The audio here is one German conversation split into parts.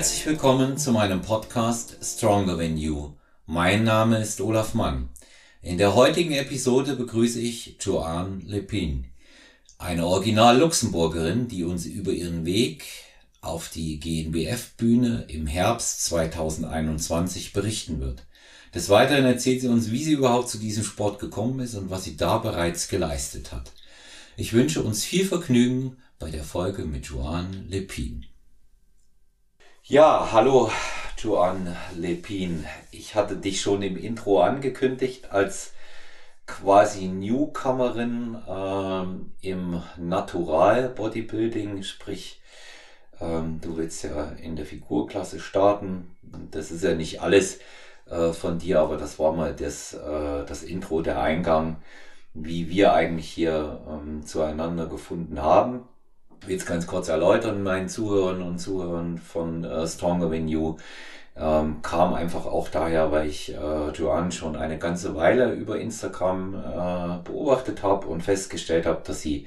Herzlich willkommen zu meinem Podcast Stronger Than You. Mein Name ist Olaf Mann. In der heutigen Episode begrüße ich Joanne Lepin, eine Original-Luxemburgerin, die uns über ihren Weg auf die GNBF-Bühne im Herbst 2021 berichten wird. Des Weiteren erzählt sie uns, wie sie überhaupt zu diesem Sport gekommen ist und was sie da bereits geleistet hat. Ich wünsche uns viel Vergnügen bei der Folge mit Joanne Lepin. Ja, hallo Joanne Lepin. Ich hatte dich schon im Intro angekündigt als quasi Newcomerin ähm, im Natural Bodybuilding, sprich ähm, du willst ja in der Figurklasse starten. Das ist ja nicht alles äh, von dir, aber das war mal das, äh, das Intro, der Eingang, wie wir eigentlich hier ähm, zueinander gefunden haben es ganz kurz erläutern, meinen Zuhörern und Zuhörern von äh, Stronger Than You. Ähm, kam einfach auch daher, weil ich äh, Joanne schon eine ganze Weile über Instagram äh, beobachtet habe und festgestellt habe, dass sie,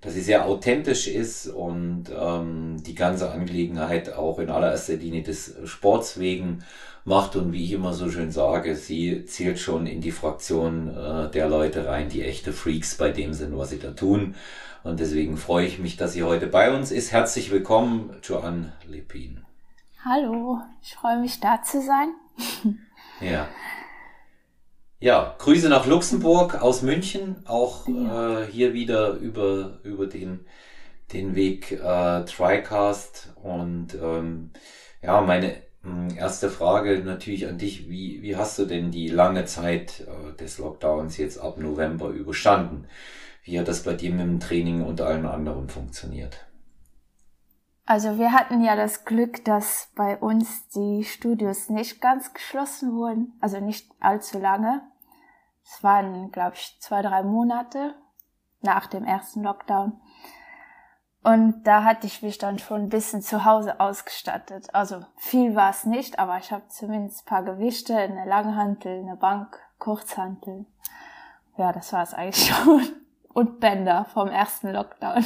dass sie sehr authentisch ist und ähm, die ganze Angelegenheit auch in allererster Linie des Sports wegen macht und wie ich immer so schön sage, sie zählt schon in die Fraktion äh, der Leute rein, die echte Freaks bei dem sind, was sie da tun. Und deswegen freue ich mich, dass sie heute bei uns ist. Herzlich willkommen, Joanne Lepin. Hallo, ich freue mich da zu sein. ja. Ja, Grüße nach Luxemburg aus München, auch ja. äh, hier wieder über, über den, den Weg äh, TriCast. Und ähm, ja, meine hm, erste Frage natürlich an dich, wie, wie hast du denn die lange Zeit äh, des Lockdowns jetzt ab November überstanden? wie hat das bei dir mit dem Training und allem anderen funktioniert? Also wir hatten ja das Glück, dass bei uns die Studios nicht ganz geschlossen wurden, also nicht allzu lange. Es waren, glaube ich, zwei, drei Monate nach dem ersten Lockdown. Und da hatte ich mich dann schon ein bisschen zu Hause ausgestattet. Also viel war es nicht, aber ich habe zumindest ein paar Gewichte, eine Langhantel, eine Bank, Kurzhantel. Ja, das war es eigentlich schon und Bänder vom ersten Lockdown.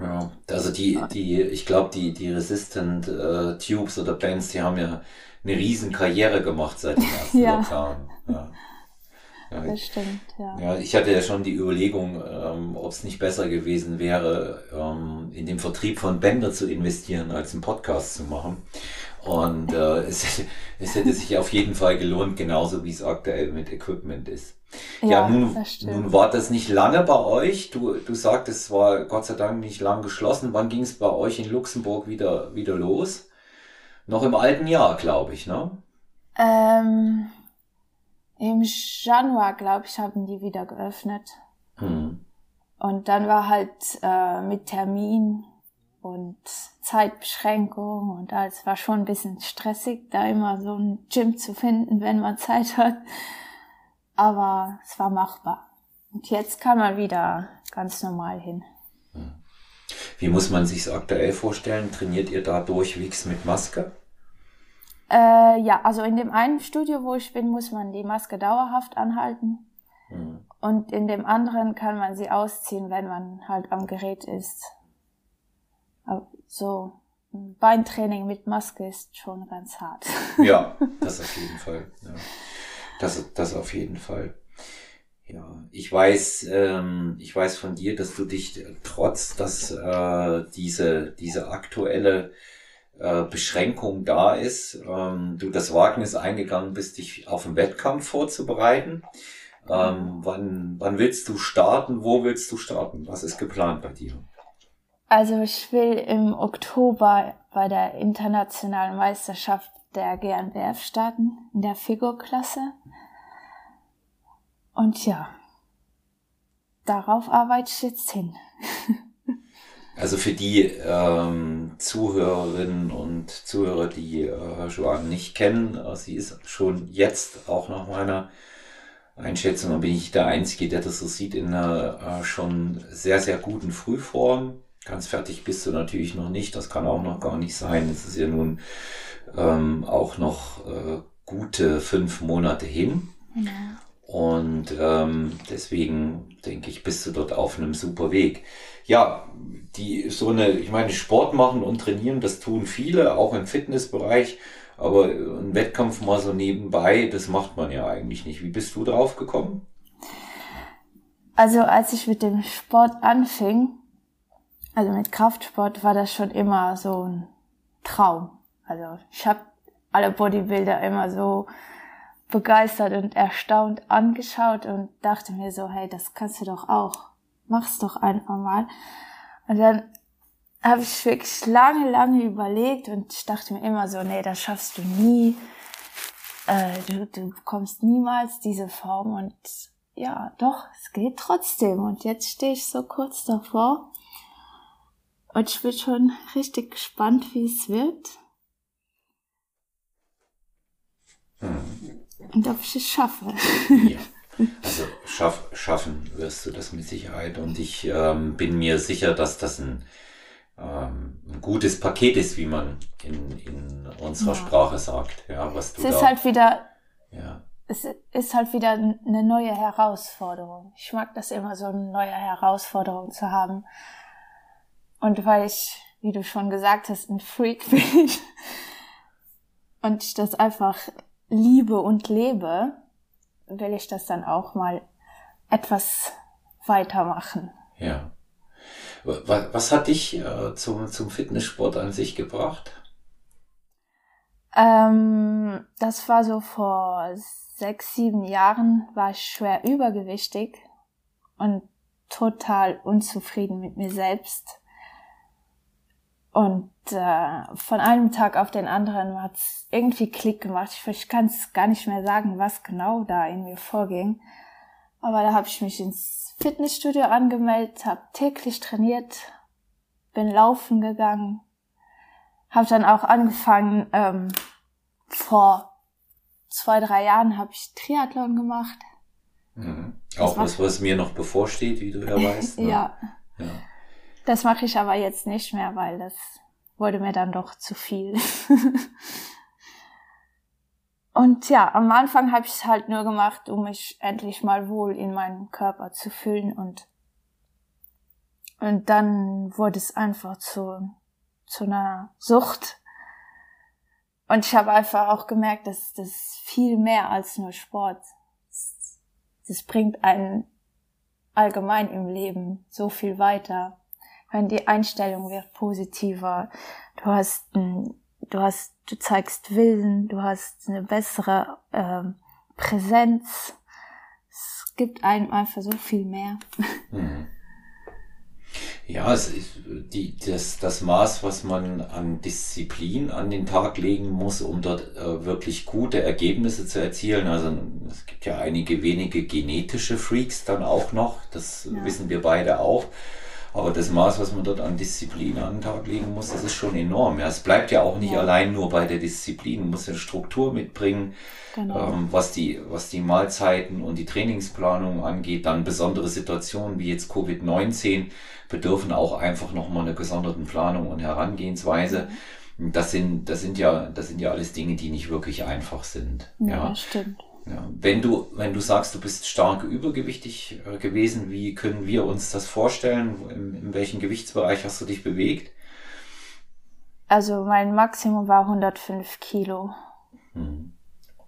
Ja, also die, die, ich glaube, die, die Resistant äh, Tubes oder Bands, die haben ja eine riesen Karriere gemacht seit dem ersten ja. Lockdown. Ja. Ja, das stimmt, ja. Ja, ich hatte ja schon die Überlegung, ähm, ob es nicht besser gewesen wäre, ähm, in den Vertrieb von Bänder zu investieren, als einen Podcast zu machen. Und äh, es, es hätte sich auf jeden Fall gelohnt, genauso wie es aktuell mit Equipment ist. Ja, ja nun, nun war das nicht lange bei euch. Du, du sagtest, es war Gott sei Dank nicht lang geschlossen. Wann ging es bei euch in Luxemburg wieder, wieder los? Noch im alten Jahr, glaube ich, ne? Ähm, Im Januar, glaube ich, haben die wieder geöffnet. Hm. Und dann war halt äh, mit Termin und Zeitbeschränkung und alles war schon ein bisschen stressig, da immer so ein Gym zu finden, wenn man Zeit hat. Aber es war machbar. Und jetzt kann man wieder ganz normal hin. Wie muss man sich aktuell vorstellen? Trainiert ihr da durchwegs mit Maske? Äh, ja, also in dem einen Studio, wo ich bin, muss man die Maske dauerhaft anhalten. Hm. Und in dem anderen kann man sie ausziehen, wenn man halt am Gerät ist so ein Beintraining mit Maske ist schon ganz hart. Ja, das auf jeden Fall. Ja. Das, das auf jeden Fall. Ja, ich weiß, ähm, ich weiß von dir, dass du dich trotz, dass äh, diese diese aktuelle äh, Beschränkung da ist, ähm, du das Wagnis eingegangen bist, dich auf den Wettkampf vorzubereiten. Ähm, wann, wann willst du starten? Wo willst du starten? Was ist geplant bei dir? Also ich will im Oktober bei der internationalen Meisterschaft der GNBF starten, in der Figurklasse. Und ja, darauf arbeite ich jetzt hin. Also für die ähm, Zuhörerinnen und Zuhörer, die äh, Joanne nicht kennen, äh, sie ist schon jetzt auch nach meiner Einschätzung, bin ich der Einzige, der das so sieht, in einer äh, schon sehr, sehr guten Frühform. Ganz fertig bist du natürlich noch nicht, das kann auch noch gar nicht sein. Es ist ja nun ähm, auch noch äh, gute fünf Monate hin. Ja. Und ähm, deswegen denke ich, bist du dort auf einem super Weg. Ja, die so eine, ich meine, Sport machen und trainieren, das tun viele, auch im Fitnessbereich. Aber ein Wettkampf mal so nebenbei, das macht man ja eigentlich nicht. Wie bist du drauf gekommen? Also als ich mit dem Sport anfing, also mit Kraftsport, war das schon immer so ein Traum. Also ich habe alle Bodybuilder immer so begeistert und erstaunt angeschaut und dachte mir so, hey, das kannst du doch auch. Mach's doch einfach mal. Und dann habe ich wirklich lange, lange überlegt und ich dachte mir immer so, nee, das schaffst du nie. Äh, du, du bekommst niemals diese Form und ja, doch, es geht trotzdem. Und jetzt stehe ich so kurz davor und ich bin schon richtig gespannt, wie es wird. Hm. Und ob ich es schaffe. Ja. Also schaff, schaffen wirst du das mit Sicherheit. Und ich ähm, bin mir sicher, dass das ein, ähm, ein gutes Paket ist, wie man in, in unserer ja. Sprache sagt. Ja, was du es ist da, halt wieder, ja. es ist halt wieder eine neue Herausforderung. Ich mag das immer so, eine neue Herausforderung zu haben. Und weil ich, wie du schon gesagt hast, ein Freak bin und ich das einfach liebe und lebe, will ich das dann auch mal etwas weitermachen. Ja. Was, was hat dich äh, zum, zum Fitnesssport an sich gebracht? Ähm, das war so vor sechs, sieben Jahren, war ich schwer übergewichtig und total unzufrieden mit mir selbst. Und äh, von einem Tag auf den anderen hat es irgendwie Klick gemacht. Ich, ich kann es gar nicht mehr sagen, was genau da in mir vorging. Aber da habe ich mich ins Fitnessstudio angemeldet, habe täglich trainiert, bin laufen gegangen, habe dann auch angefangen, ähm, vor zwei, drei Jahren habe ich Triathlon gemacht. Mhm. Auch was, was mir noch bevorsteht, wie du ja weißt. Ne? ja. ja. Das mache ich aber jetzt nicht mehr, weil das wurde mir dann doch zu viel. und ja, am Anfang habe ich es halt nur gemacht, um mich endlich mal wohl in meinem Körper zu fühlen und und dann wurde es einfach zu zu einer Sucht. Und ich habe einfach auch gemerkt, dass das viel mehr als nur Sport. Das, das bringt einen allgemein im Leben so viel weiter wenn die Einstellung wird positiver, du hast ein, du hast, du zeigst Willen, du hast eine bessere ähm, Präsenz. Es gibt einem einfach so viel mehr. Mhm. Ja, es ist die, das, das Maß, was man an Disziplin an den Tag legen muss, um dort äh, wirklich gute Ergebnisse zu erzielen. Also es gibt ja einige wenige genetische Freaks dann auch noch, das ja. wissen wir beide auch. Aber das Maß, was man dort an Disziplin an den Tag legen muss, das ist schon enorm. Ja, es bleibt ja auch nicht ja. allein nur bei der Disziplin. Man muss eine Struktur mitbringen, genau. ähm, was, die, was die Mahlzeiten und die Trainingsplanung angeht. Dann besondere Situationen wie jetzt Covid-19 bedürfen auch einfach nochmal einer gesonderten Planung und Herangehensweise. Mhm. Das sind, das sind ja, das sind ja alles Dinge, die nicht wirklich einfach sind. Ja, ja. stimmt. Ja, wenn du, wenn du sagst, du bist stark übergewichtig äh, gewesen, wie können wir uns das vorstellen? In, in welchem Gewichtsbereich hast du dich bewegt? Also mein Maximum war 105 Kilo. Hm.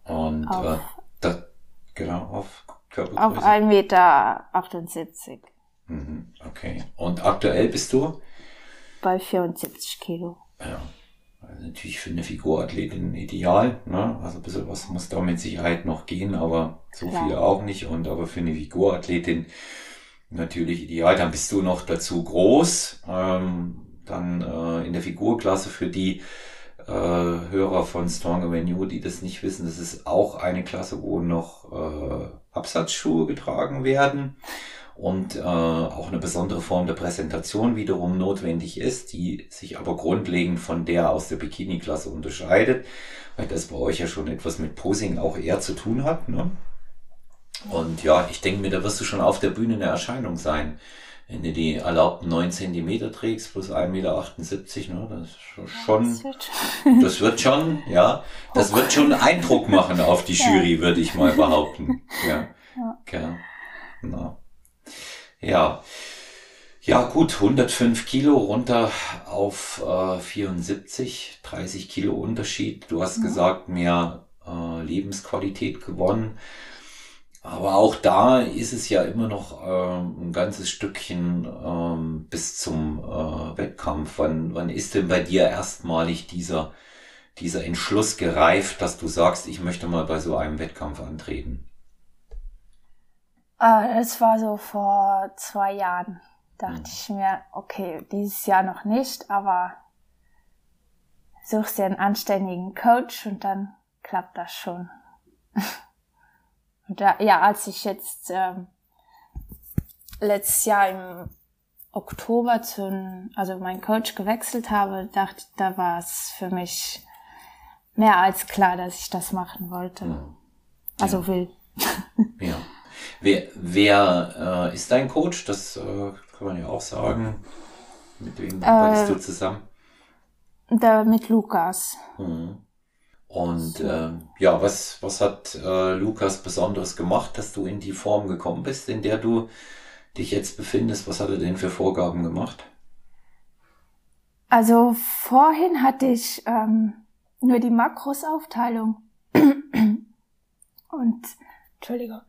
Und auf, äh, das, genau, auf Körpergröße? Auf 1,78 Meter. Mhm, okay. Und aktuell bist du? Bei 74 Kilo. Ja. Natürlich für eine Figurathletin ideal, ne? Also ein bisschen was muss da mit Sicherheit noch gehen, aber so ja. viel auch nicht. Und aber für eine Figurathletin natürlich ideal. Dann bist du noch dazu groß. Ähm, dann äh, in der Figurklasse für die äh, Hörer von Stronger Than You, die das nicht wissen, das ist auch eine Klasse, wo noch äh, Absatzschuhe getragen werden und äh, auch eine besondere Form der Präsentation wiederum notwendig ist, die sich aber grundlegend von der aus der Bikini-Klasse unterscheidet, weil das bei euch ja schon etwas mit Posing auch eher zu tun hat. Ne? Und ja, ich denke mir, da wirst du schon auf der Bühne eine Erscheinung sein. Wenn du die erlaubten 9 Zentimeter trägst plus 1,78 Meter, ne, das ist schon, das wird schon, ja, das wird schon Eindruck machen auf die Jury, würde ich mal behaupten. Ja. Ja. Okay. Na. Ja. Ja, gut, 105 Kilo runter auf äh, 74, 30 Kilo Unterschied. Du hast ja. gesagt, mehr äh, Lebensqualität gewonnen. Aber auch da ist es ja immer noch äh, ein ganzes Stückchen ähm, bis zum äh, Wettkampf. Wann, wann ist denn bei dir erstmalig dieser, dieser Entschluss gereift, dass du sagst, ich möchte mal bei so einem Wettkampf antreten? Äh, es war so vor zwei Jahren dachte mhm. ich mir, okay, dieses Jahr noch nicht, aber suchst dir einen anständigen Coach und dann klappt das schon. und da, ja, als ich jetzt ähm, letztes Jahr im Oktober zu, also mein Coach gewechselt habe, dachte, da war es für mich mehr als klar, dass ich das machen wollte. Ja. Also ja. will. ja. Wer, wer äh, ist dein Coach? Das äh, kann man ja auch sagen. Mit wem äh, arbeitest du zusammen? Da mit Lukas. Mhm. Und so. äh, ja, was, was hat äh, Lukas Besonderes gemacht, dass du in die Form gekommen bist, in der du dich jetzt befindest? Was hat er denn für Vorgaben gemacht? Also vorhin hatte ich ähm, nur die Makrosaufteilung. Und Entschuldigung.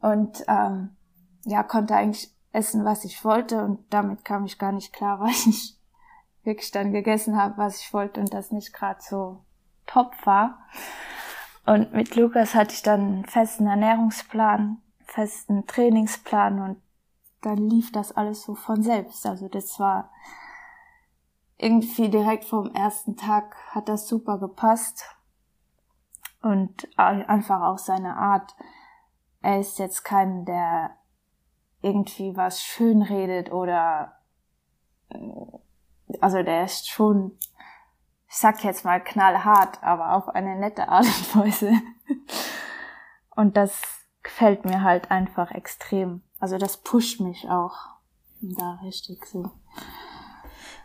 Und ähm, ja, konnte eigentlich essen, was ich wollte und damit kam ich gar nicht klar, weil ich wirklich dann gegessen habe, was ich wollte und das nicht gerade so top war. Und mit Lukas hatte ich dann einen festen Ernährungsplan, festen Trainingsplan und dann lief das alles so von selbst. Also das war irgendwie direkt vom ersten Tag hat das super gepasst und einfach auch seine Art. Er ist jetzt kein, der irgendwie was schön redet oder also der ist schon, ich sag jetzt mal knallhart, aber auf eine nette Art und Weise. Und das gefällt mir halt einfach extrem. Also das pusht mich auch da richtig so.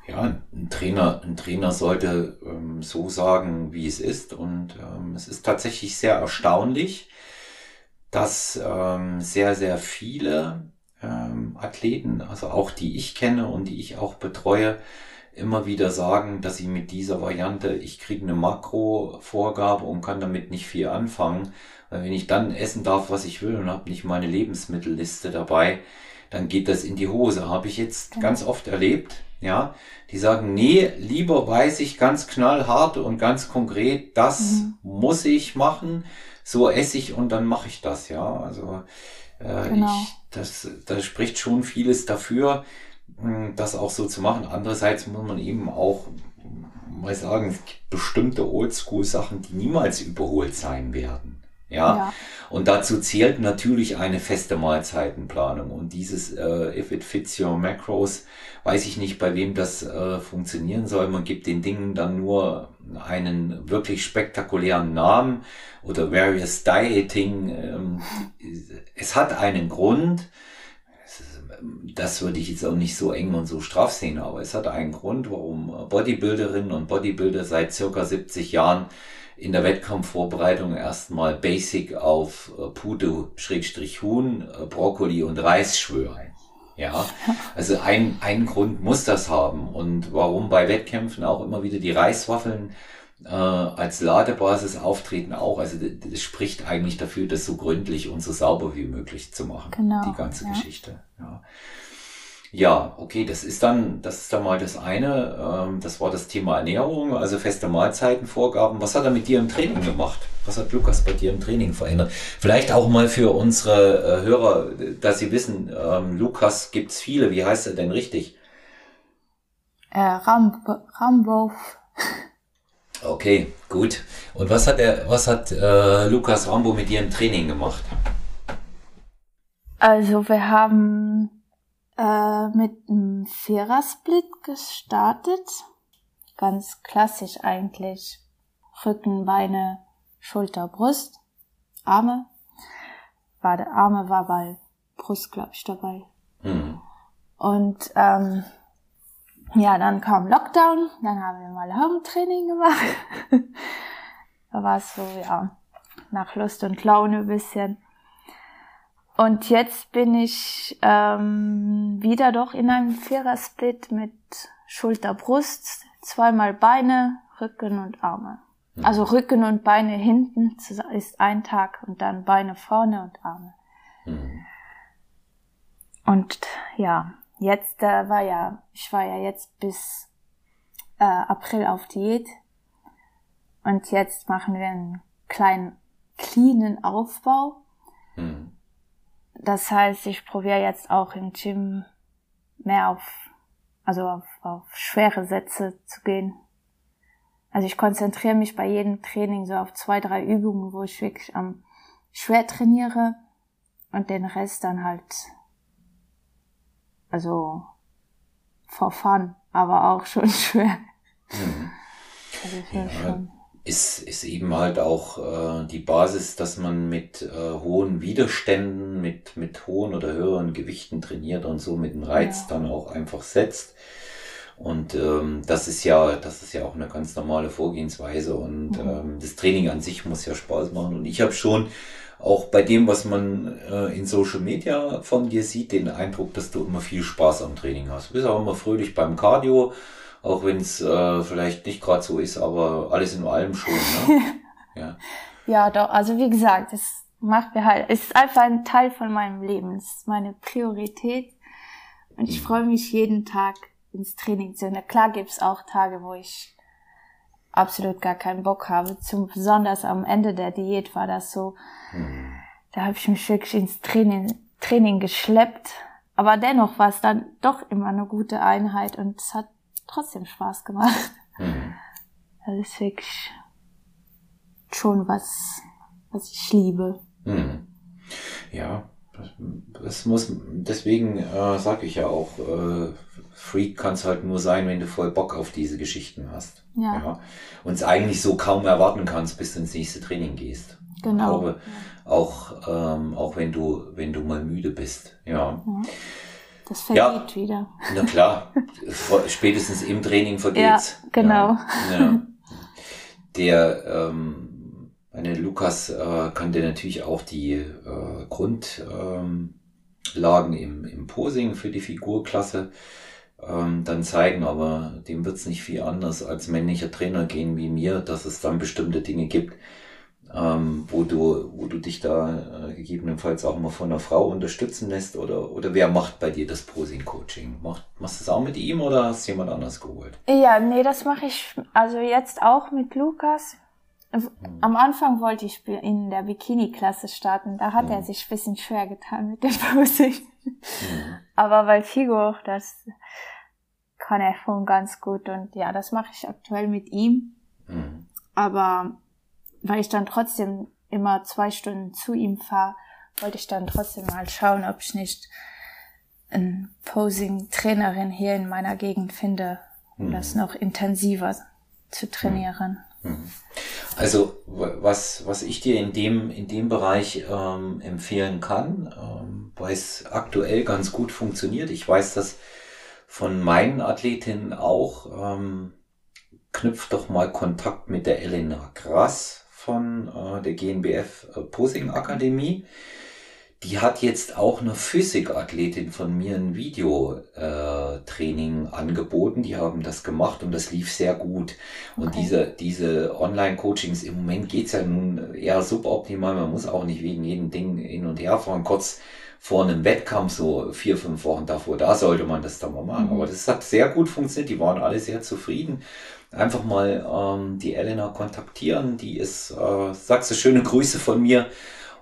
Ja, ein Trainer, ein Trainer sollte ähm, so sagen, wie es ist. Und ähm, es ist tatsächlich sehr erstaunlich, dass ähm, sehr, sehr viele ähm, Athleten, also auch die ich kenne und die ich auch betreue, immer wieder sagen, dass sie mit dieser Variante, ich kriege eine Makrovorgabe und kann damit nicht viel anfangen. Weil wenn ich dann essen darf, was ich will und habe nicht meine Lebensmittelliste dabei, dann geht das in die Hose. Habe ich jetzt ja. ganz oft erlebt, ja. Die sagen, nee, lieber weiß ich ganz knallhart und ganz konkret, das mhm. muss ich machen, so esse ich und dann mache ich das, ja. Also äh, genau. ich, das, das spricht schon vieles dafür, hm, das auch so zu machen. Andererseits muss man eben auch mal sagen, es gibt bestimmte Oldschool-Sachen, die niemals überholt sein werden. Ja? ja? Und dazu zählt natürlich eine feste Mahlzeitenplanung. Und dieses äh, If it fits your macros, weiß ich nicht, bei wem das äh, funktionieren soll. Man gibt den Dingen dann nur einen wirklich spektakulären Namen oder Various Dieting. Ähm, es hat einen Grund. Das würde ich jetzt auch nicht so eng und so straff sehen, aber es hat einen Grund, warum Bodybuilderinnen und Bodybuilder seit circa 70 Jahren in der Wettkampfvorbereitung erstmal Basic auf äh, Pute-Huhn, äh, Brokkoli und Reis schwören. Ja, also ein, ein Grund muss das haben. Und warum bei Wettkämpfen auch immer wieder die Reiswaffeln äh, als Ladebasis auftreten auch. Also das, das, spricht eigentlich dafür, das so gründlich und so sauber wie möglich zu machen. Genau, die ganze ja. Geschichte. Ja. Ja, okay, das ist dann, das ist dann mal das eine. Ähm, das war das Thema Ernährung, also feste Mahlzeitenvorgaben. Was hat er mit dir im Training gemacht? Was hat Lukas bei dir im Training verändert? Vielleicht auch mal für unsere äh, Hörer, dass sie wissen, ähm, Lukas gibt's viele. Wie heißt er denn richtig? Äh, Rambo. Rambo. Okay, gut. Und was hat er, was hat äh, Lukas Rambo mit dir im Training gemacht? Also wir haben äh, mit einem Vierersplit gestartet. Ganz klassisch eigentlich. Rücken, Beine, Schulter, Brust, Arme. War der Arme war bei Brust, glaube ich, dabei. Mhm. Und ähm, ja, dann kam Lockdown, dann haben wir mal Home-Training gemacht. da war es so, ja, nach Lust und Laune ein bisschen. Und jetzt bin ich ähm, wieder doch in einem Vierersplit mit Schulter, Brust, zweimal Beine, Rücken und Arme. Mhm. Also Rücken und Beine hinten ist ein Tag und dann Beine vorne und Arme. Mhm. Und ja, jetzt äh, war ja, ich war ja jetzt bis äh, April auf Diät und jetzt machen wir einen kleinen cleanen Aufbau. Das heißt, ich probiere jetzt auch im Gym mehr auf, also auf, auf schwere Sätze zu gehen. Also ich konzentriere mich bei jedem Training so auf zwei, drei Übungen, wo ich wirklich am schwer trainiere und den Rest dann halt, also for fun, aber auch schon schwer. Mhm. Also ja, schon ist, ist eben halt auch äh, die Basis, dass man mit äh, hohen Widerständen, mit, mit hohen oder höheren Gewichten trainiert und so mit dem Reiz ja. dann auch einfach setzt. Und ähm, das ist ja, das ist ja auch eine ganz normale Vorgehensweise und mhm. ähm, das Training an sich muss ja Spaß machen. Und ich habe schon auch bei dem, was man äh, in Social Media von dir sieht, den Eindruck, dass du immer viel Spaß am Training hast. Du bist auch immer fröhlich beim Cardio auch wenn es äh, vielleicht nicht gerade so ist, aber alles in allem schon. Ne? ja. ja, doch. Also wie gesagt, es macht mir halt, es ist einfach ein Teil von meinem Leben. Es ist meine Priorität. Und ich mhm. freue mich jeden Tag ins Training zu gehen. Klar gibt's auch Tage, wo ich absolut gar keinen Bock habe. Zum, besonders am Ende der Diät war das so. Mhm. Da habe ich mich wirklich ins Training, Training geschleppt. Aber dennoch war es dann doch immer eine gute Einheit und es hat trotzdem Spaß gemacht. Mhm. Das ist wirklich schon was, was ich liebe. Mhm. Ja, das muss, deswegen äh, sage ich ja auch, äh, Freak kann es halt nur sein, wenn du voll Bock auf diese Geschichten hast. Ja. ja. Und es eigentlich so kaum erwarten kannst, bis du ins nächste Training gehst. Genau. Ich glaube, ja. auch, ähm, auch wenn du, wenn du mal müde bist. Ja. ja. Das vergeht ja, wieder. Na klar, spätestens im Training vergeht's. Ja, genau. Ja, ja. Der, ähm, meine Lukas äh, kann dir natürlich auch die äh, Grundlagen ähm, im, im Posing für die Figurklasse ähm, dann zeigen, aber dem wird's nicht viel anders als männlicher Trainer gehen wie mir, dass es dann bestimmte Dinge gibt, ähm, wo du, wo du dich da äh, gegebenenfalls auch mal von einer Frau unterstützen lässt oder, oder wer macht bei dir das Posing-Coaching? Macht, machst du es auch mit ihm oder hast du jemand anders geholt? Ja, nee, das mache ich also jetzt auch mit Lukas. Hm. Am Anfang wollte ich in der Bikini-Klasse starten. Da hat hm. er sich ein bisschen schwer getan mit dem Posing. Hm. Aber bei Figo, das kann er schon ganz gut. Und ja, das mache ich aktuell mit ihm. Hm. Aber weil ich dann trotzdem immer zwei Stunden zu ihm fahre, wollte ich dann trotzdem mal schauen, ob ich nicht eine Posing-Trainerin hier in meiner Gegend finde, um mhm. das noch intensiver zu trainieren. Mhm. Also was, was ich dir in dem, in dem Bereich ähm, empfehlen kann, ähm, weil es aktuell ganz gut funktioniert. Ich weiß das von meinen Athletinnen auch. Ähm, knüpft doch mal Kontakt mit der Elena Grass von äh, der GNBF äh, Posing Akademie. Die hat jetzt auch eine Physikathletin von mir ein Videotraining äh, angeboten. Die haben das gemacht und das lief sehr gut. Und okay. diese, diese Online-Coachings, im Moment geht's ja nun eher suboptimal. Man muss auch nicht wegen jedem Ding hin und her fahren. Kurz vor einem Wettkampf, so vier, fünf Wochen davor, da sollte man das dann mal machen. Mhm. Aber das hat sehr gut funktioniert. Die waren alle sehr zufrieden einfach mal ähm, die Elena kontaktieren. Die ist, äh, sagst du, schöne Grüße von mir.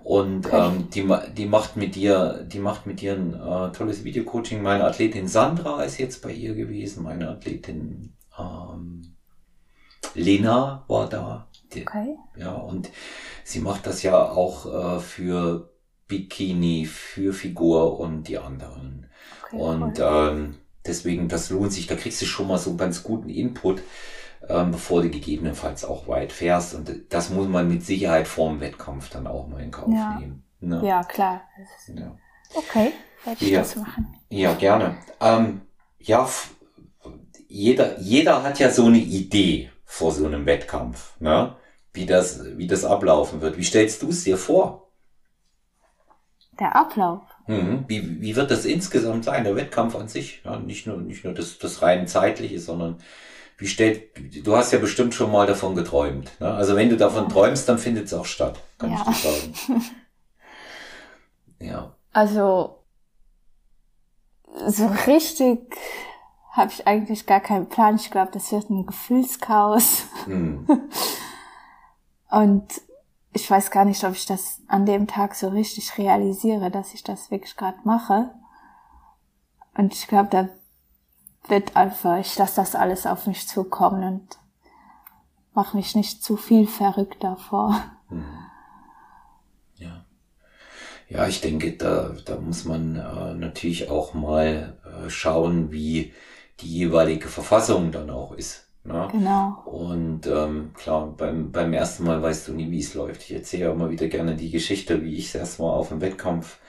Und okay. ähm, die, die macht mit dir, die macht mit dir ein äh, tolles Videocoaching. Meine Athletin Sandra ist jetzt bei ihr gewesen. Meine Athletin ähm, Lena war da. Die, okay. Ja, und sie macht das ja auch äh, für Bikini, für Figur und die anderen. Okay, und cool. ähm, deswegen, das lohnt sich. Da kriegst du schon mal so ganz guten Input ähm, bevor du gegebenenfalls auch weit fährst. Und das muss man mit Sicherheit vorm Wettkampf dann auch mal in Kauf ja. nehmen. Ne? Ja, klar. Ja. Okay, werde ich ja. das machen. Ja, gerne. Ähm, ja, jeder, jeder hat ja so eine Idee vor so einem Wettkampf. Ne? wie das, wie das ablaufen wird. Wie stellst du es dir vor? Der Ablauf. Mhm. Wie, wie wird das insgesamt sein, der Wettkampf an sich? Ja, nicht nur, nicht nur das, das rein zeitliche, sondern wie stellt, du hast ja bestimmt schon mal davon geträumt. Ne? Also wenn du davon träumst, dann findet es auch statt, kann ja. ich dir sagen. ja. Also, so richtig habe ich eigentlich gar keinen Plan. Ich glaube, das wird ein Gefühlschaos. Hm. Und ich weiß gar nicht, ob ich das an dem Tag so richtig realisiere, dass ich das wirklich gerade mache. Und ich glaube, da wird einfach, ich lasse das alles auf mich zukommen und mache mich nicht zu viel verrückt davor. Hm. Ja. Ja, ich denke, da, da muss man äh, natürlich auch mal äh, schauen, wie die jeweilige Verfassung dann auch ist. Ne? Genau. Und ähm, klar, beim, beim ersten Mal weißt du nie, wie es läuft. Ich erzähle ja immer wieder gerne die Geschichte, wie ich erst mal auf dem Wettkampf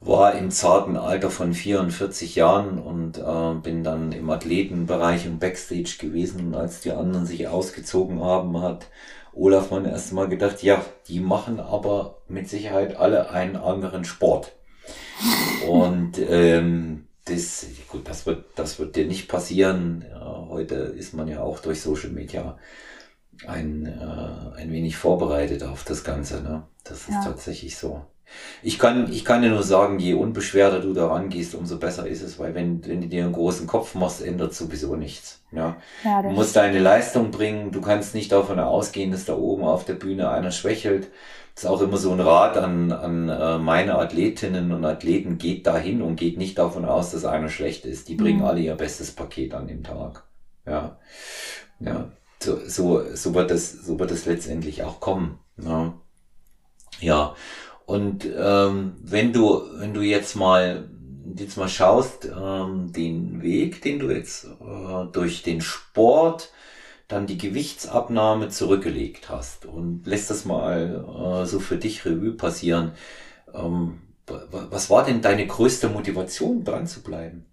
war im zarten Alter von 44 Jahren und äh, bin dann im Athletenbereich im Backstage gewesen. Und als die anderen sich ausgezogen haben, hat Olaf man erst mal gedacht, ja, die machen aber mit Sicherheit alle einen anderen Sport. Und ähm, das, gut, das wird, das wird dir nicht passieren. Ja, heute ist man ja auch durch Social Media ein, äh, ein wenig vorbereitet auf das Ganze. Ne? Das ist ja. tatsächlich so. Ich kann, ich kann dir nur sagen, je unbeschwerter du da rangehst, umso besser ist es, weil wenn, wenn du dir einen großen Kopf machst, ändert sowieso nichts. Ja. ja du musst deine Leistung bringen, du kannst nicht davon ausgehen, dass da oben auf der Bühne einer schwächelt. Das ist auch immer so ein Rat an, an äh, meine Athletinnen und Athleten, geht dahin und geht nicht davon aus, dass einer schlecht ist. Die bringen mhm. alle ihr bestes Paket an dem Tag. Ja. Ja. So, so, so wird das, so wird es letztendlich auch kommen. Ja. ja. Und ähm, wenn du, wenn du jetzt mal jetzt mal schaust, ähm, den Weg, den du jetzt äh, durch den Sport dann die Gewichtsabnahme zurückgelegt hast und lässt das mal äh, so für dich Revue passieren. Ähm, was war denn deine größte Motivation, dran zu bleiben?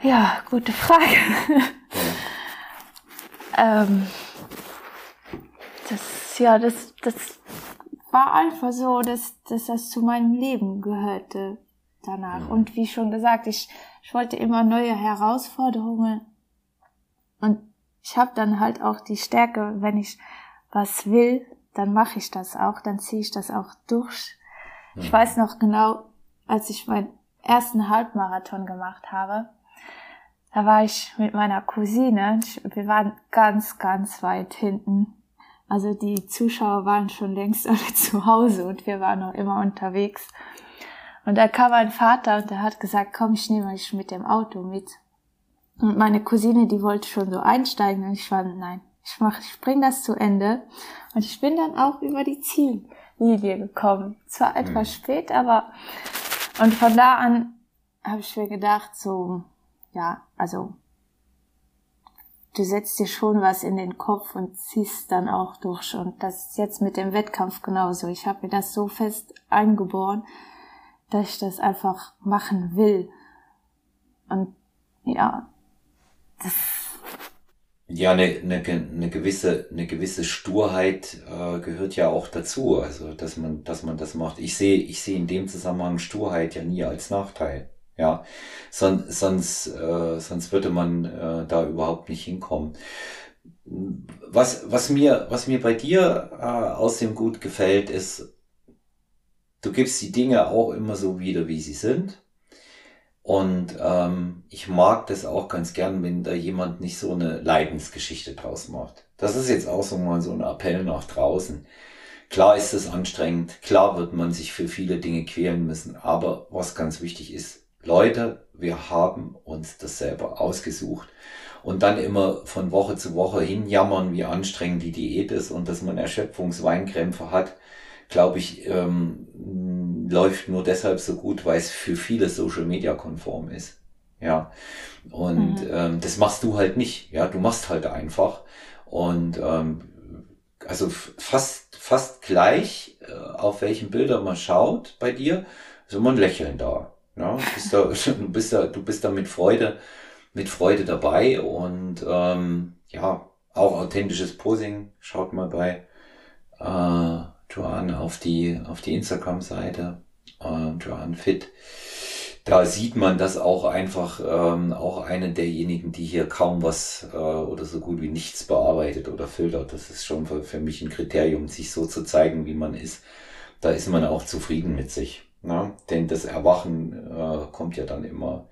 Ja, gute Frage. Ja. ähm, das, ja, das, das war einfach so, dass, dass das zu meinem Leben gehörte danach. Mhm. Und wie schon gesagt, ich, ich wollte immer neue Herausforderungen und ich habe dann halt auch die Stärke, wenn ich was will, dann mache ich das auch, dann ziehe ich das auch durch. Mhm. Ich weiß noch genau, als ich meinen ersten Halbmarathon gemacht habe, da war ich mit meiner Cousine, wir waren ganz, ganz weit hinten. Also die Zuschauer waren schon längst alle zu Hause und wir waren noch immer unterwegs. Und da kam mein Vater und der hat gesagt, komm, ich nehme dich mit dem Auto mit. Und meine Cousine, die wollte schon so einsteigen und ich war, nein, ich mach, ich bring das zu Ende. Und ich bin dann auch über die Ziellinie gekommen. Zwar etwas mhm. spät, aber und von da an habe ich mir gedacht, so, ja, also du setzt dir schon was in den Kopf und ziehst dann auch durch. Und das ist jetzt mit dem Wettkampf genauso. Ich habe mir das so fest eingeboren, dass ich das einfach machen will. Und ja, das ja, eine, eine, eine gewisse, eine gewisse Sturheit äh, gehört ja auch dazu, also dass man, dass man das macht. Ich sehe, ich sehe in dem Zusammenhang Sturheit ja nie als Nachteil. Ja, Son, sonst, äh, sonst würde man äh, da überhaupt nicht hinkommen. Was, was mir, was mir bei dir äh, aus dem Gut gefällt, ist, du gibst die Dinge auch immer so wieder, wie sie sind. Und ähm, ich mag das auch ganz gern, wenn da jemand nicht so eine Leidensgeschichte draus macht. Das ist jetzt auch so mal so ein Appell nach draußen. Klar ist es anstrengend, klar wird man sich für viele Dinge quälen müssen, aber was ganz wichtig ist, Leute, wir haben uns das selber ausgesucht. Und dann immer von Woche zu Woche hinjammern, wie anstrengend die Diät ist und dass man Erschöpfungsweinkrämpfe hat, glaube ich, ähm, läuft nur deshalb so gut, weil es für viele Social Media konform ist. Ja. Und mhm. ähm, das machst du halt nicht. Ja, du machst halt einfach. Und ähm, also fast, fast gleich, äh, auf welchen Bilder man schaut bei dir, ist immer ein Lächeln da. Ja, du bist da, du bist da, du bist da mit Freude, mit Freude dabei und ähm, ja, auch authentisches Posing. Schaut mal bei äh, Joanne auf die, auf die Instagram-Seite, äh, Joanne Fit. Da sieht man das auch einfach, ähm, auch eine derjenigen, die hier kaum was äh, oder so gut wie nichts bearbeitet oder filtert. Das ist schon für, für mich ein Kriterium, sich so zu zeigen, wie man ist. Da ist man auch zufrieden mit sich. Ne? Denn das Erwachen äh, kommt ja dann immer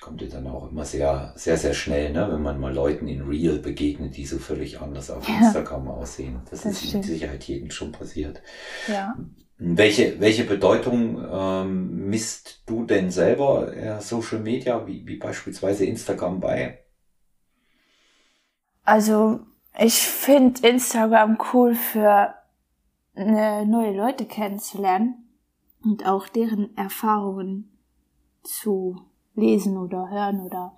kommt ja dann auch immer sehr, sehr, sehr schnell, ne? wenn man mal Leuten in Real begegnet, die so völlig anders auf ja, Instagram aussehen. Das, das ist stimmt. mit Sicherheit jedem schon passiert. Ja. Welche, welche Bedeutung ähm, misst du denn selber äh, Social Media, wie, wie beispielsweise Instagram bei? Also ich finde Instagram cool für ne, neue Leute kennenzulernen und auch deren Erfahrungen zu lesen oder hören oder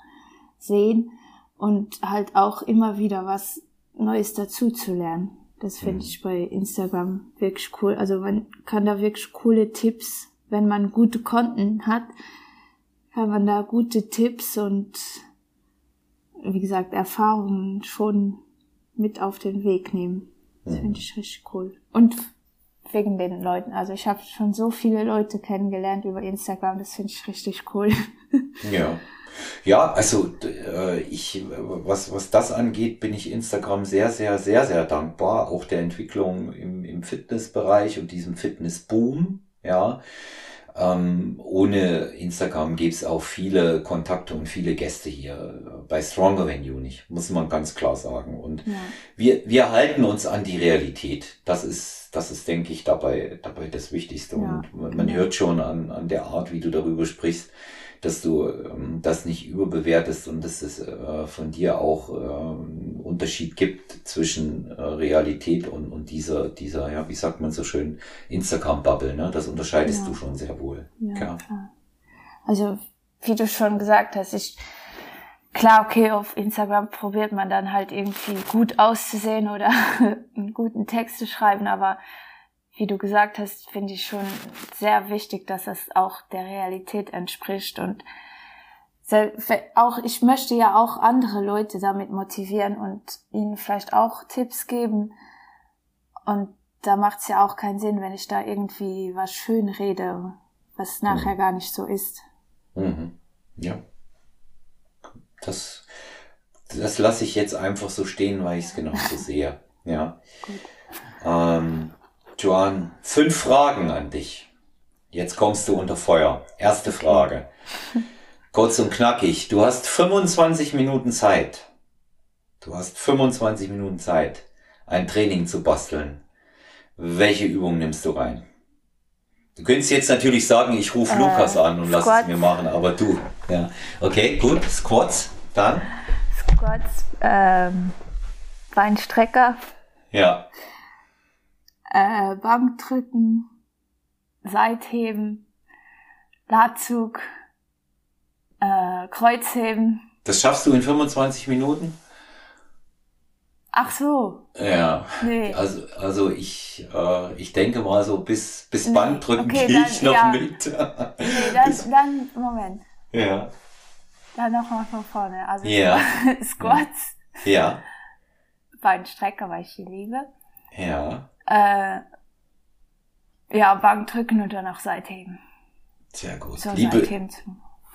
sehen und halt auch immer wieder was Neues dazu zu lernen. Das finde mhm. ich bei Instagram wirklich cool. Also man kann da wirklich coole Tipps, wenn man gute Konten hat, kann man da gute Tipps und wie gesagt Erfahrungen schon mit auf den Weg nehmen. Das mhm. finde ich richtig cool. Und wegen den Leuten. Also ich habe schon so viele Leute kennengelernt über Instagram, das finde ich richtig cool. Ja. Ja, also äh, ich, was, was das angeht, bin ich Instagram sehr, sehr, sehr, sehr dankbar. Auch der Entwicklung im, im Fitnessbereich und diesem Fitnessboom. Ja. Ähm, ohne Instagram gäbe es auch viele Kontakte und viele Gäste hier. Bei Stronger Than You nicht, muss man ganz klar sagen. Und ja. wir, wir halten uns an die Realität. Das ist, das ist, denke ich, dabei, dabei das Wichtigste. Ja. Und man, man hört schon an, an der Art, wie du darüber sprichst, dass du ähm, das nicht überbewertest und dass es äh, von dir auch äh, Unterschied gibt zwischen äh, Realität und, und dieser, dieser, ja, wie sagt man so schön, Instagram-Bubble, ne? Das unterscheidest ja. du schon sehr wohl. Ja, klar. klar. Also, wie du schon gesagt hast, ich, klar, okay, auf Instagram probiert man dann halt irgendwie gut auszusehen oder einen guten Text zu schreiben, aber wie du gesagt hast, finde ich schon sehr wichtig, dass es auch der Realität entspricht und auch ich möchte ja auch andere Leute damit motivieren und ihnen vielleicht auch Tipps geben und da macht es ja auch keinen Sinn, wenn ich da irgendwie was schön rede, was nachher mhm. gar nicht so ist. Mhm. Ja. Das, das lasse ich jetzt einfach so stehen, weil ich es genauso sehe. Ja. Gut. Ähm, Joan, fünf Fragen an dich. Jetzt kommst du unter Feuer. Erste Frage. Kurz und knackig. Du hast 25 Minuten Zeit. Du hast 25 Minuten Zeit, ein Training zu basteln. Welche Übung nimmst du rein? Du könntest jetzt natürlich sagen, ich rufe äh, Lukas an und lass es mir machen, aber du. Ja. Okay, gut. Squats, dann? Squats, ähm, Beinstrecker. Ja äh, Bankdrücken, Seitheben, Latzug, äh, Kreuzheben. Das schaffst du in 25 Minuten? Ach so. Ja. Nee. Also, also ich, äh, ich denke mal so bis, bis nee. Bankdrücken okay, gehe ich noch ja. mit. nee, dann, dann, Moment. Ja. Dann nochmal von vorne. Also ja. Squats. Ja. Beinstrecker, weil ich die liebe. Ja äh, ja, Bankdrücken und danach Seitheben. Sehr gut. So liebe,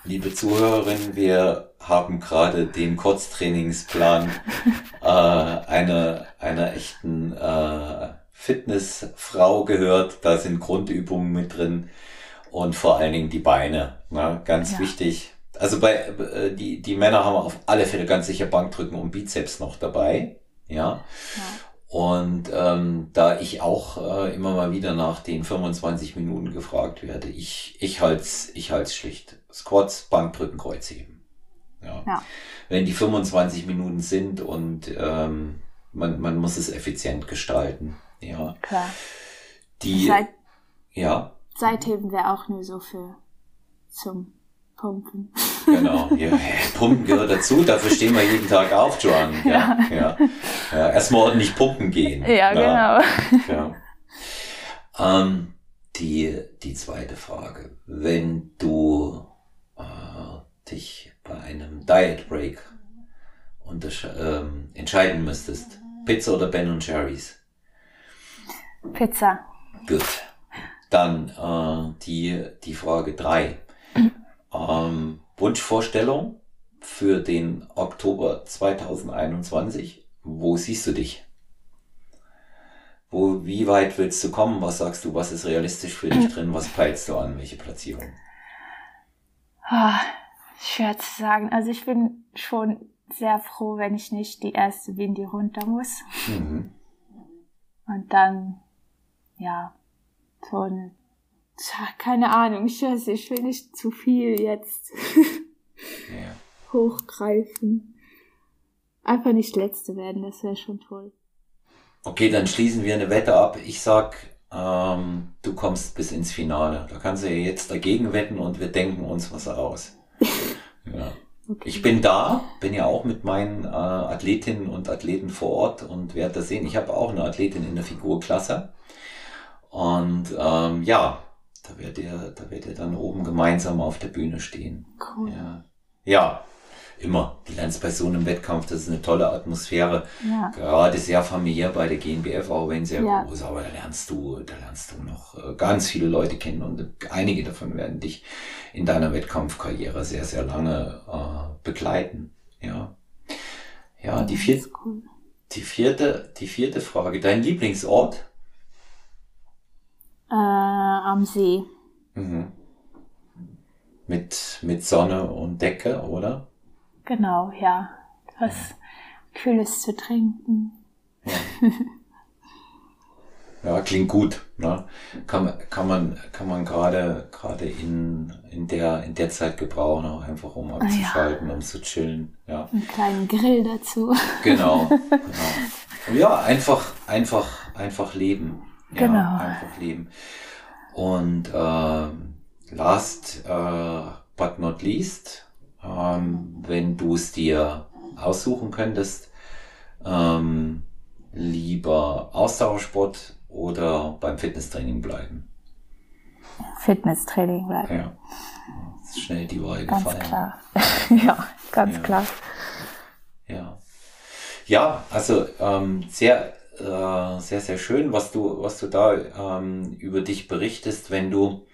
liebe Zuhörerinnen, wir haben gerade den Kurztrainingsplan äh, einer, einer echten äh, Fitnessfrau gehört. Da sind Grundübungen mit drin und vor allen Dingen die Beine. Ne? Ganz ja. wichtig. Also bei äh, die, die Männer haben auf alle Fälle ganz sicher Bankdrücken und Bizeps noch dabei. Ja. ja. Und ähm, da ich auch äh, immer mal wieder nach den 25 Minuten gefragt werde, ich, ich halt's, ich halt's schlicht. Squats, Bankdrücken, Kreuzheben. Ja. ja. Wenn die 25 Minuten sind und ähm, man, man muss es effizient gestalten. Ja. Klar. Die, Seit, ja. Seitheben wäre auch nur so für zum Pumpen. Genau, ja, Pumpen gehört dazu, dafür stehen wir jeden Tag auf, Joan. Ja, ja. ja. ja erstmal ordentlich pumpen gehen. Ja, genau. Ja. Ähm, die, die zweite Frage. Wenn du äh, dich bei einem Diet Break ähm, entscheiden müsstest, Pizza oder Ben und Jerry's? Pizza. Gut. Dann äh, die, die Frage drei. Ähm, Wunschvorstellung für den Oktober 2021. Wo siehst du dich? Wo, wie weit willst du kommen? Was sagst du? Was ist realistisch für dich drin? Was peilst du an? Welche Platzierung? Oh, schwer zu sagen. Also ich bin schon sehr froh, wenn ich nicht die erste bin, die runter muss. Mhm. Und dann, ja, so ein, keine Ahnung, ich weiß, ich will nicht zu viel jetzt ja. hochgreifen. Einfach nicht Letzte werden, das wäre schon toll. Okay, dann schließen wir eine Wette ab. Ich sag, ähm, du kommst bis ins Finale. Da kannst du ja jetzt dagegen wetten und wir denken uns was aus. ja. Okay. Ich bin da, bin ja auch mit meinen äh, Athletinnen und Athleten vor Ort und werde das sehen. Ich habe auch eine Athletin in der Figurklasse. Und ähm, ja, da werdet ihr, da werdet ihr dann oben gemeinsam auf der Bühne stehen. Cool. Ja. ja, immer. Bei so einem Wettkampf, das ist eine tolle Atmosphäre. Ja. Gerade sehr familiär bei der GNBF, auch wenn sehr ja. groß, aber da lernst du, da lernst du noch äh, ganz viele Leute kennen und einige davon werden dich in deiner Wettkampfkarriere sehr, sehr lange äh, begleiten. Ja. Ja, die vierte, cool. die vierte, die vierte Frage. Dein Lieblingsort? Am See. Mhm. Mit, mit Sonne und Decke, oder? Genau, ja. Was ja. Kühles zu trinken. Ja. ja, klingt gut. Ne? Kann, kann man, kann man gerade, gerade in, in der, in der Zeit gebrauchen, auch einfach um abzuschalten, ja. um zu chillen. Ja. Einen kleinen Grill dazu. Genau, genau. Ja, einfach, einfach, einfach leben. Ja, genau. Einfach leben. Und äh, last uh, but not least, ähm, wenn du es dir aussuchen könntest, ähm, lieber Ausdauersport oder beim Fitnesstraining bleiben? Fitnesstraining bleiben. Ja. ist schnell die Wahl ganz gefallen. Klar. ja, ganz ja. klar. Ja. Ja, also ähm, sehr, äh, sehr, sehr schön, was du, was du da ähm, über dich berichtest, wenn du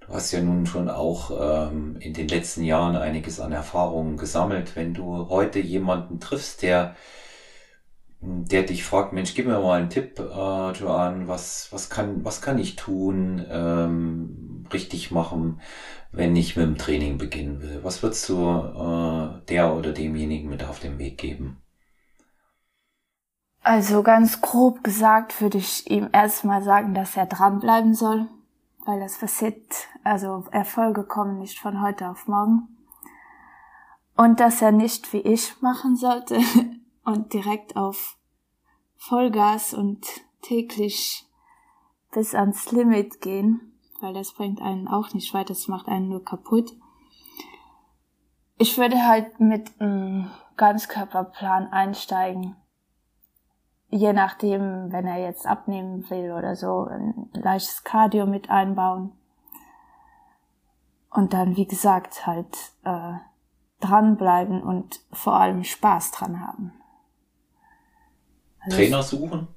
Du hast ja nun schon auch ähm, in den letzten Jahren einiges an Erfahrungen gesammelt. Wenn du heute jemanden triffst, der, der dich fragt, Mensch, gib mir mal einen Tipp, äh, Joan, was, was, kann, was kann ich tun, ähm, richtig machen, wenn ich mit dem Training beginnen will? Was würdest du äh, der oder demjenigen mit auf den Weg geben? Also ganz grob gesagt würde ich ihm erstmal sagen, dass er dranbleiben soll weil das passiert, also Erfolge kommen nicht von heute auf morgen. Und dass er nicht wie ich machen sollte und direkt auf Vollgas und täglich bis ans Limit gehen, weil das bringt einen auch nicht weiter, das macht einen nur kaputt. Ich würde halt mit einem Ganzkörperplan einsteigen je nachdem, wenn er jetzt abnehmen will oder so, ein leichtes Cardio mit einbauen. Und dann, wie gesagt, halt äh, dranbleiben und vor allem Spaß dran haben. Also Trainer suchen?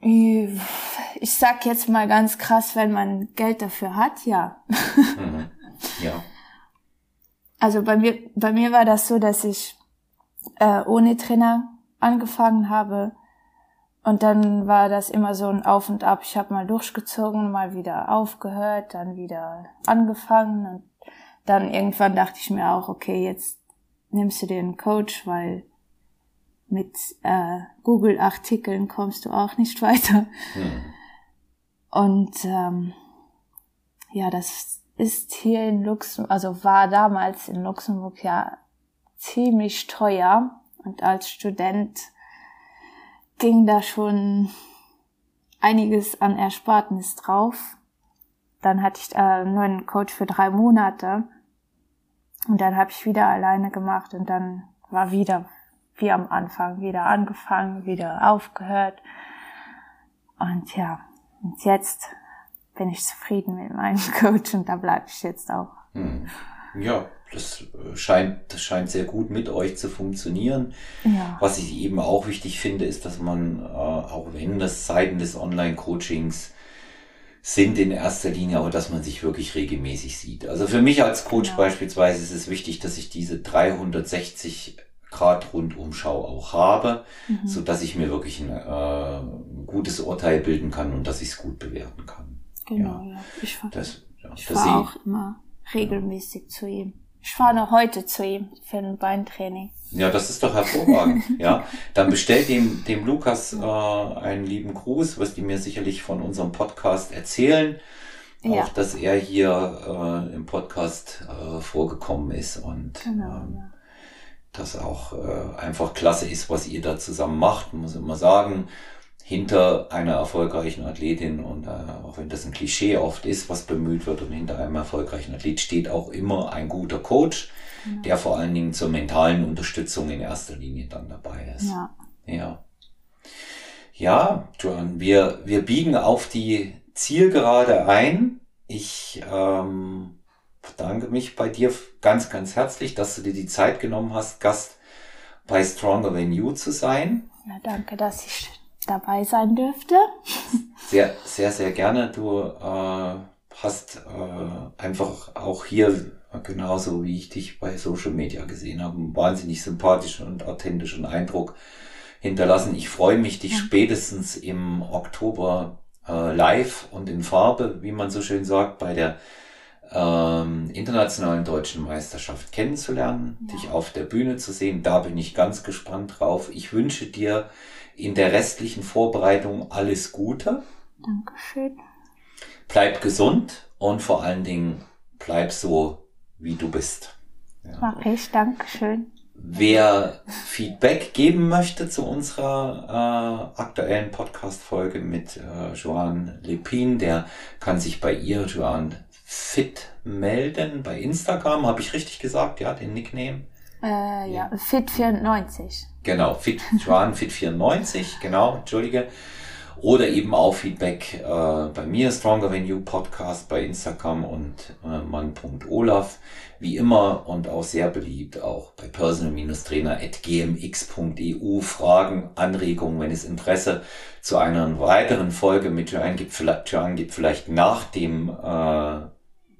Ich, ich sag jetzt mal ganz krass, wenn man Geld dafür hat, ja. Mhm. Ja. Also bei mir, bei mir war das so, dass ich äh, ohne Trainer angefangen habe. Und dann war das immer so ein Auf und Ab. Ich habe mal durchgezogen, mal wieder aufgehört, dann wieder angefangen. Und dann irgendwann dachte ich mir auch, okay, jetzt nimmst du dir einen Coach, weil mit äh, Google-Artikeln kommst du auch nicht weiter. Mhm. Und ähm, ja, das ist hier in Luxemburg, also war damals in Luxemburg ja ziemlich teuer und als Student ging da schon einiges an Erspartnis drauf. Dann hatte ich nur einen Coach für drei Monate und dann habe ich wieder alleine gemacht und dann war wieder wie am Anfang, wieder angefangen, wieder aufgehört. Und ja, und jetzt bin ich zufrieden mit meinem Coach und da bleibe ich jetzt auch. Hm. Ja, das äh, scheint, das scheint sehr gut mit euch zu funktionieren. Ja. Was ich eben auch wichtig finde, ist, dass man, äh, auch wenn das Seiten des Online-Coachings sind in erster Linie, aber dass man sich wirklich regelmäßig sieht. Also für mich als Coach Genau. beispielsweise ist es wichtig, dass ich diese 360 Grad Rundumschau auch habe, Mhm. so dass ich mir wirklich ein, äh, gutes Urteil bilden kann und dass ich es gut bewerten kann. Genau, ja. Ich, fahr- Das, ja, ich sehe auch immer regelmäßig zu ihm. Ich fahre noch heute zu ihm für ein Beintraining. Ja, das ist doch hervorragend. ja, dann bestellt dem, dem Lukas äh, einen lieben Gruß, was die mir sicherlich von unserem Podcast erzählen. Ja. Auch, dass er hier äh, im Podcast äh, vorgekommen ist und Genau, ähm, ja. das auch äh, einfach klasse ist, was ihr da zusammen macht. Muss immer sagen, hinter einer erfolgreichen Athletin und äh, auch wenn das ein Klischee oft ist, was bemüht wird und hinter einem erfolgreichen Athlet steht auch immer ein guter Coach, Genau. der vor allen Dingen zur mentalen Unterstützung in erster Linie dann dabei ist. Ja. Ja. Ja, Joan, wir, wir biegen auf die Zielgerade ein. Ich ähm, bedanke mich bei dir ganz, ganz herzlich, dass du dir die Zeit genommen hast, Gast bei Stronger Than You zu sein. ja, danke, dass ich dabei sein dürfte. Sehr, sehr, sehr gerne. Du äh, hast äh, einfach auch hier, genauso wie ich dich bei Social Media gesehen habe, einen wahnsinnig sympathischen und authentischen Eindruck hinterlassen. Ich freue mich, dich Ja. spätestens im Oktober äh, live und in Farbe, wie man so schön sagt, bei der ähm, internationalen deutschen Meisterschaft kennenzulernen, Ja. dich auf der Bühne zu sehen. Da bin ich ganz gespannt drauf. Ich wünsche dir in der restlichen Vorbereitung alles Gute. Dankeschön. Bleib gesund und vor allen Dingen bleib so, wie du bist. Ja. Mach ich. Dankeschön. Wer Feedback geben möchte zu unserer äh, aktuellen Podcast-Folge mit äh, Joanne Lepin, der kann sich bei ihr, Joanne Fit, melden bei Instagram. Habe ich richtig gesagt? Ja, den Nickname. Äh, ja, Fit 94. Genau, Fit, Joanne Fit 94, genau, entschuldige. Oder eben auch Feedback äh, bei mir, Stronger Than You Podcast bei Instagram und äh, mann.olaf. Wie immer und auch sehr beliebt auch bei personal-trainer.gmx.eu. Fragen, Anregungen, wenn es Interesse zu einer weiteren Folge mit Joanne gibt, vielleicht, Joanne gibt vielleicht nach dem äh,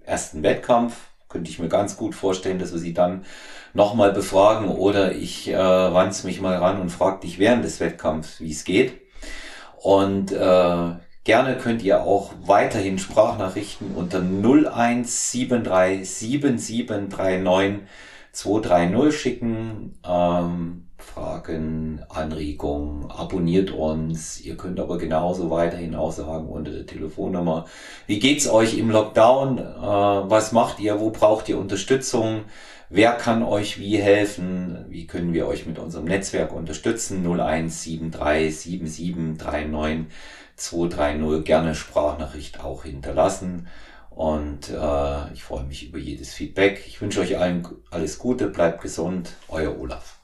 ersten Wettkampf. Könnte ich mir ganz gut vorstellen, dass wir sie dann nochmal befragen oder ich äh, ranz mich mal ran und frag dich während des Wettkampfs, wie es geht. Und äh, gerne könnt ihr auch weiterhin Sprachnachrichten unter 01737739230 schicken. Ähm, Fragen, Anregungen, abonniert uns. Ihr könnt aber genauso weiterhin auch sagen unter der Telefonnummer, wie geht's euch im Lockdown? Äh, was macht ihr? Wo braucht ihr Unterstützung? Wer kann euch wie helfen? Wie können wir euch mit unserem Netzwerk unterstützen? 01737739230 gerne Sprachnachricht auch hinterlassen. Und äh, ich freue mich über jedes Feedback. Ich wünsche euch allen alles Gute, bleibt gesund, euer Olaf.